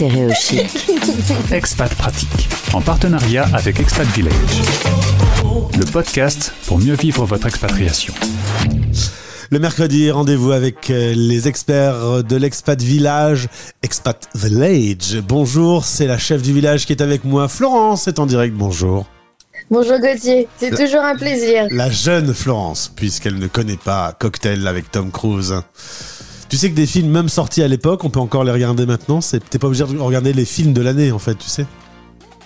Stéréochic. Expat Pratique, en partenariat avec Expat Village. Le podcast pour mieux vivre votre expatriation. Le mercredi, rendez-vous avec euh, les experts de l'Expat Village, Expat Village. Bonjour, c'est la chef du village qui est avec moi. Florence est en direct, bonjour. Bonjour Gauthier, c'est toujours un plaisir. La jeune Florence, puisqu'elle ne connaît pas Cocktail avec Tom Cruise. Tu sais que des films, même sortis à l'époque, on peut encore les regarder maintenant. T'es pas obligé de regarder les films de l'année, en fait, tu sais.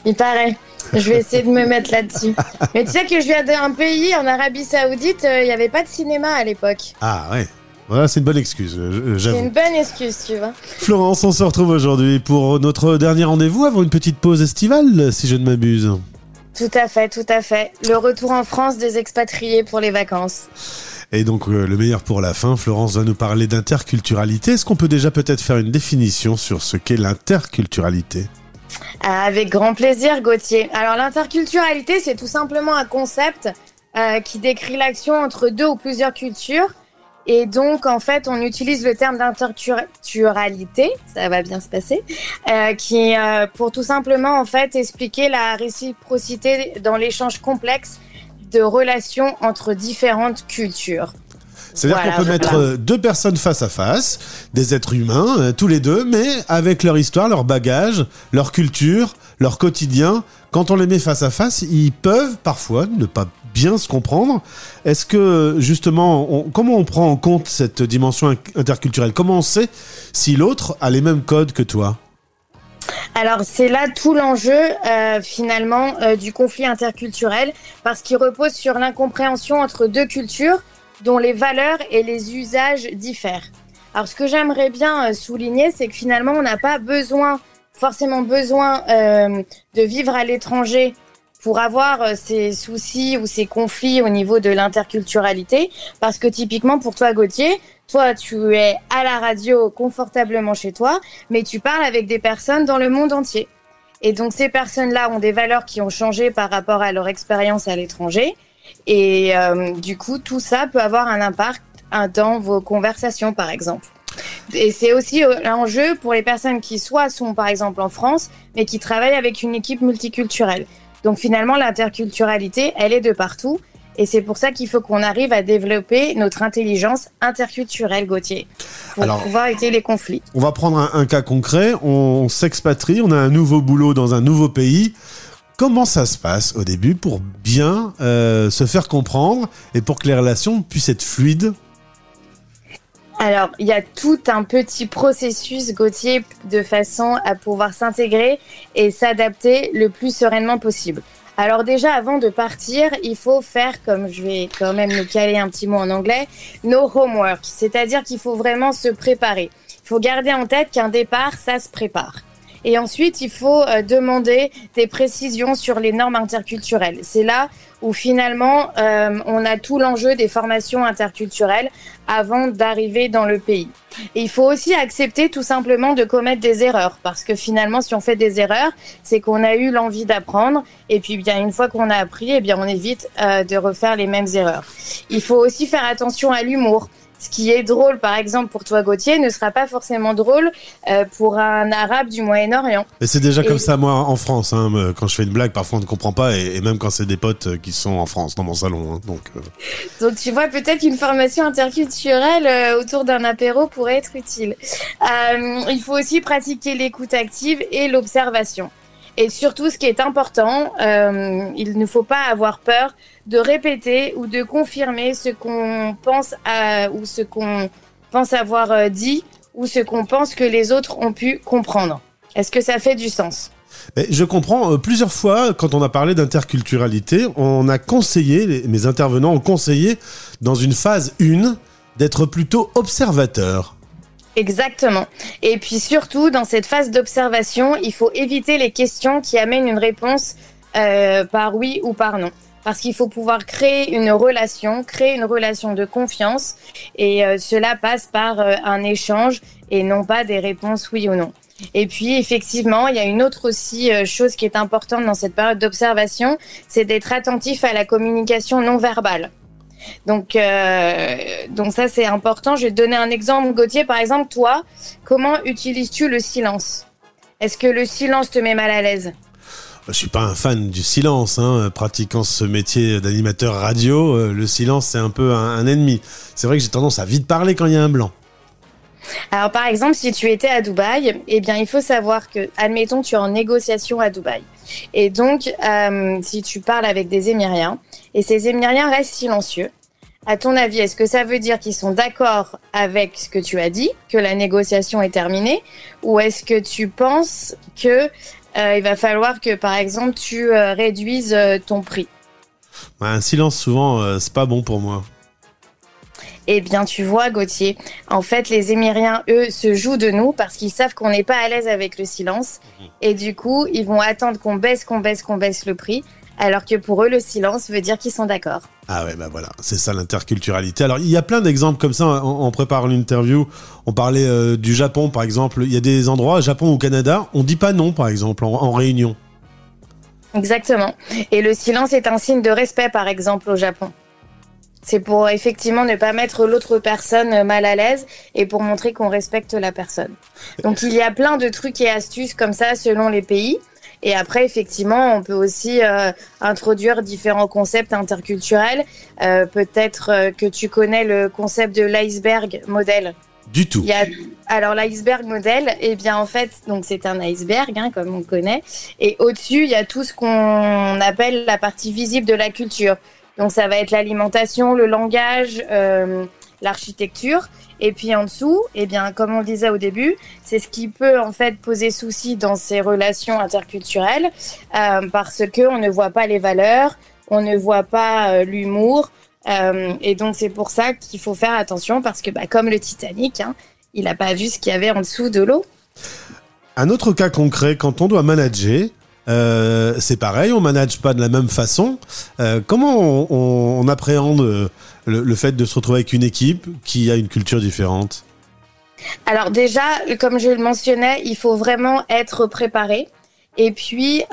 Il paraît. Je vais essayer de me mettre là-dessus. Mais tu sais que je viens d'un pays, en Arabie Saoudite, euh, il n'y avait pas de cinéma à l'époque. Ah ouais. Voilà, c'est une bonne excuse, euh, C'est une bonne excuse, tu vois. Florence, on se retrouve aujourd'hui pour notre dernier rendez-vous avant une petite pause estivale, si je ne m'abuse. Tout à fait, tout à fait. Le retour en France des expatriés pour les vacances. Et donc euh, le meilleur pour la fin, Florence va nous parler d'interculturalité. Est-ce qu'on peut déjà peut-être faire une définition sur ce qu'est l'interculturalité? Avec grand plaisir, Gauthier. Alors l'interculturalité, c'est tout simplement un concept euh, qui décrit l'action entre deux ou plusieurs cultures. Et donc, en fait, on utilise le terme d'interculturalité, ça va bien se passer, euh, qui pour tout simplement, en fait, expliquer la réciprocité dans l'échange complexe de relations entre différentes cultures. C'est-à-dire qu'on peut mettre euh, deux personnes face à face, des êtres humains, euh, tous les deux, mais avec leur histoire, leur bagage, leur culture, leur quotidien. Quand on les met face à face, ils peuvent parfois ne pas bien se comprendre. Est-ce que justement, comment on prend en compte cette dimension interculturelle? Comment on sait si l'autre a les mêmes codes que toi? Alors c'est là tout l'enjeu euh, finalement euh, du conflit interculturel parce qu'il repose sur l'incompréhension entre deux cultures dont les valeurs et les usages diffèrent. Alors ce que j'aimerais bien euh, souligner, c'est que finalement on n'a pas besoin forcément besoin de vivre à l'étranger pour avoir ces soucis ou ces conflits au niveau de l'interculturalité parce que typiquement pour toi Gauthier, toi, tu es à la radio confortablement chez toi, mais tu parles avec des personnes dans le monde entier. Et donc ces personnes-là ont des valeurs qui ont changé par rapport à leur expérience à l'étranger. Et euh, du coup, tout ça peut avoir un impact dans vos conversations, par exemple. Et c'est aussi l'enjeu euh, pour les personnes qui soit sont par exemple en France, mais qui travaillent avec une équipe multiculturelle. Donc finalement, l'interculturalité, elle est de partout. Et c'est pour ça qu'il faut qu'on arrive à développer notre intelligence interculturelle, Gauthier, pour pouvoir éviter les conflits. On va prendre un, cas concret. On s'expatrie, on a un nouveau boulot dans un nouveau pays. Comment ça se passe au début pour bien euh, se faire comprendre et pour que les relations puissent être fluides? Alors, il y a tout un petit processus, Gauthier, de façon à pouvoir s'intégrer et s'adapter le plus sereinement possible. Alors déjà, avant de partir, il faut faire, comme je vais quand même nous caler un petit mot en anglais, no homework. C'est-à-dire qu'il faut vraiment se préparer. Il faut garder en tête qu'un départ, ça se prépare. Et ensuite, il faut euh, demander des précisions sur les normes interculturelles. C'est là où finalement, euh, on a tout l'enjeu des formations interculturelles avant d'arriver dans le pays. Il faut aussi accepter tout simplement de commettre des erreurs, parce que finalement, si on fait des erreurs, c'est qu'on a eu l'envie d'apprendre, et puis bien une fois qu'on a appris, eh bien on évite euh, de refaire les mêmes erreurs. Il faut aussi faire attention à l'humour ce qui est drôle, par exemple, pour toi, Gauthier, ne sera pas forcément drôle euh, pour un arabe du Moyen-Orient. Mais c'est déjà comme ça, moi, en France. Hein, quand je fais une blague, parfois on ne comprend pas, et, même quand c'est des potes euh, qui sont en France, dans mon salon. Hein, donc, euh. donc, tu vois, peut-être qu'une formation interculturelle autour d'un apéro pourrait être utile. il faut aussi pratiquer l'écoute active et l'observation. Et surtout, ce qui est important, euh, il ne faut pas avoir peur de répéter ou de confirmer ce qu'on pense à, ou ce qu'on pense avoir euh, dit ou ce qu'on pense que les autres ont pu comprendre. Est-ce que ça fait du sens? Je comprends. Euh, plusieurs fois, quand on a parlé d'interculturalité, on a conseillé, mes intervenants ont conseillé, dans une phase 1, d'être plutôt observateur. Exactement. Et puis surtout, dans cette phase d'observation, il faut éviter les questions qui amènent une réponse euh, par oui ou par non. Parce qu'il faut pouvoir créer une relation, créer une relation de confiance. Et euh, cela passe par euh, un échange et non pas des réponses oui ou non. Et puis effectivement, il y a une autre aussi chose qui est importante dans cette période d'observation, c'est d'être attentif à la communication non verbale. Donc, euh, donc ça c'est important. Je vais te donner un exemple, Gauthier. Par exemple, toi, comment utilises-tu le silence? Est-ce que le silence te met mal à l'aise? Je suis pas un fan du silence, hein. pratiquant ce métier d'animateur radio, euh, le silence c'est un peu un, ennemi. C'est vrai que j'ai tendance à vite parler quand il y a un blanc. Alors par exemple, si tu étais à Dubaï, eh bien il faut savoir que, admettons, tu es en négociation à Dubaï. Et donc, euh, si tu parles avec des Émiriens, et ces Émiriens restent silencieux, à ton avis, est-ce que ça veut dire qu'ils sont d'accord avec ce que tu as dit, que la négociation est terminée, ou est-ce que tu penses que euh, il va falloir que, par exemple, tu euh, réduises ton prix? Bah, Un silence, souvent, c'est pas bon pour moi. Eh bien, tu vois, Gauthier, en fait, les Émiriens, eux, se jouent de nous parce qu'ils savent qu'on n'est pas à l'aise avec le silence. Mhm. Et du coup, ils vont attendre qu'on baisse, qu'on baisse, qu'on baisse le prix alors que pour eux, le silence veut dire qu'ils sont d'accord. Ah ouais, bah voilà, c'est ça l'interculturalité. Alors, il y a plein d'exemples comme ça. En, préparant l'interview, on parlait euh, du Japon, par exemple. Il y a des endroits, Japon ou Canada, on dit pas non, par exemple, en, réunion. Exactement. Et le silence est un signe de respect, par exemple, au Japon. C'est pour effectivement ne pas mettre l'autre personne mal à l'aise et pour montrer qu'on respecte la personne. Donc il y a plein de trucs et astuces comme ça selon les pays. Et après, effectivement, on peut aussi euh, introduire différents concepts interculturels. Euh, peut-être euh, que tu connais le concept de l'iceberg modèle. Du tout. Alors l'iceberg modèle, eh bien en fait, donc c'est un iceberg, hein, comme on connaît, et au-dessus il y a tout ce qu'on appelle la partie visible de la culture. Donc ça va être l'alimentation, le langage, l'architecture. Et puis en dessous, eh bien, comme on le disait au début, c'est ce qui peut en fait poser souci dans ces relations interculturelles euh, parce que on ne voit pas les valeurs, on ne voit pas euh, l'humour. Euh, et donc c'est pour ça qu'il faut faire attention parce que bah, comme le Titanic, hein, il n'a pas vu ce qu'il y avait en dessous de l'eau. Un autre cas concret, quand on doit manager, euh, c'est pareil, on manage pas de la même façon. Euh, comment on, appréhende euh, le, fait de se retrouver avec une équipe qui a une culture différente? Alors déjà, comme je le mentionnais, il faut vraiment être préparé. Et puis,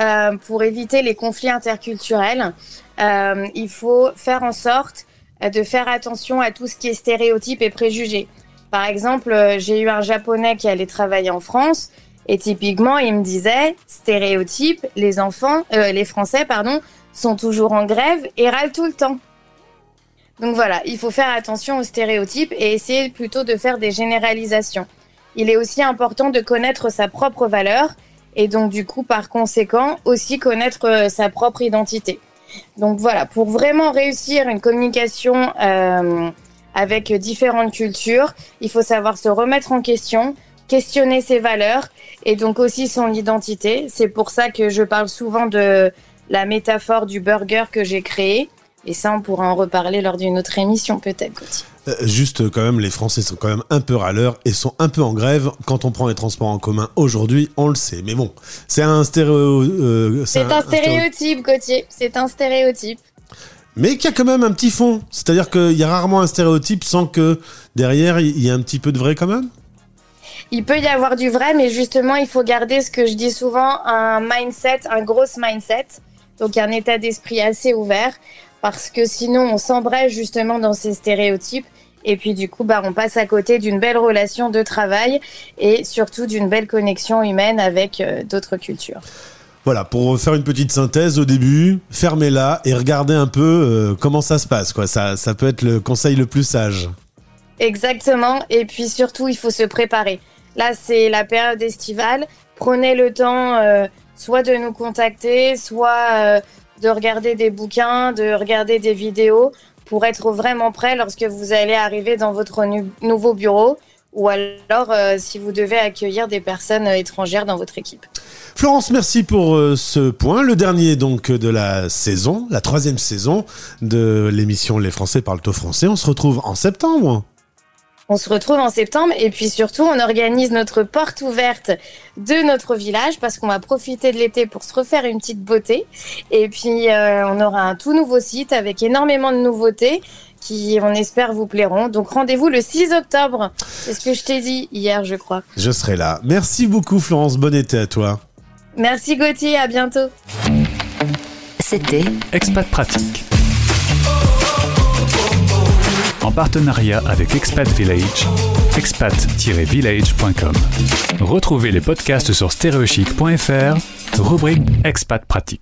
pour éviter les conflits interculturels, il faut faire en sorte de faire attention à tout ce qui est stéréotype et préjugés. Par exemple, j'ai eu un japonais qui allait travailler en France. Et typiquement, il me disait, stéréotype, les enfants, euh, les Français, pardon, sont toujours en grève et râlent tout le temps. Donc voilà, il faut faire attention aux stéréotypes et essayer plutôt de faire des généralisations. Il est aussi important de connaître sa propre valeur et donc du coup, par conséquent, aussi connaître euh, sa propre identité. Donc voilà, pour vraiment réussir une communication euh, avec différentes cultures, il faut savoir se remettre en question, questionner ses valeurs et donc aussi son identité. C'est pour ça que je parle souvent de la métaphore du burger que j'ai créé. Et ça, on pourra en reparler lors d'une autre émission, peut-être, euh, juste quand même, les Français sont quand même un peu râleurs et sont un peu en grève quand on prend les transports en commun aujourd'hui, on le sait. Mais bon, c'est un stéréo. Euh, c'est un, stéréotype, Gauthier. C'est un stéréotype. Mais qu'il y a quand même un petit fond. C'est-à-dire qu'il y a rarement un stéréotype sans que derrière il y ait un petit peu de vrai quand même il peut y avoir du vrai, mais justement, il faut garder ce que je dis souvent, un mindset, un gros mindset. Donc, un état d'esprit assez ouvert, parce que sinon, on s'embrèche justement dans ces stéréotypes. Et puis, du coup, bah, on passe à côté d'une belle relation de travail et surtout d'une belle connexion humaine avec euh, d'autres cultures. Voilà, pour faire une petite synthèse au début, fermez-la et regardez un peu euh, comment ça se passe. Quoi. Ça, ça peut être le conseil le plus sage. Exactement. Et puis surtout, il faut se préparer. Là, c'est la période estivale. Prenez le temps euh, soit de nous contacter, soit euh, de regarder des bouquins, de regarder des vidéos pour être vraiment prêt lorsque vous allez arriver dans votre nouveau bureau ou alors euh, si vous devez accueillir des personnes étrangères dans votre équipe. Florence, merci pour ce point. Le dernier donc de la saison, la troisième saison de l'émission Les Français parlent au français. On se retrouve en septembre. On se retrouve en septembre et puis surtout, on organise notre porte ouverte de notre village parce qu'on va profiter de l'été pour se refaire une petite beauté. Et puis, euh, on aura un tout nouveau site avec énormément de nouveautés qui, on espère, vous plairont. Donc, rendez-vous le 6 octobre. C'est ce que je t'ai dit hier, je crois. Je serai là. Merci beaucoup, Florence. Bon été à toi. Merci, Gauthier. À bientôt. C'était Expat Pratique en partenariat avec Expat Village expat-village.com. Retrouvez les podcasts sur stereochic.fr, rubrique Expat Pratique.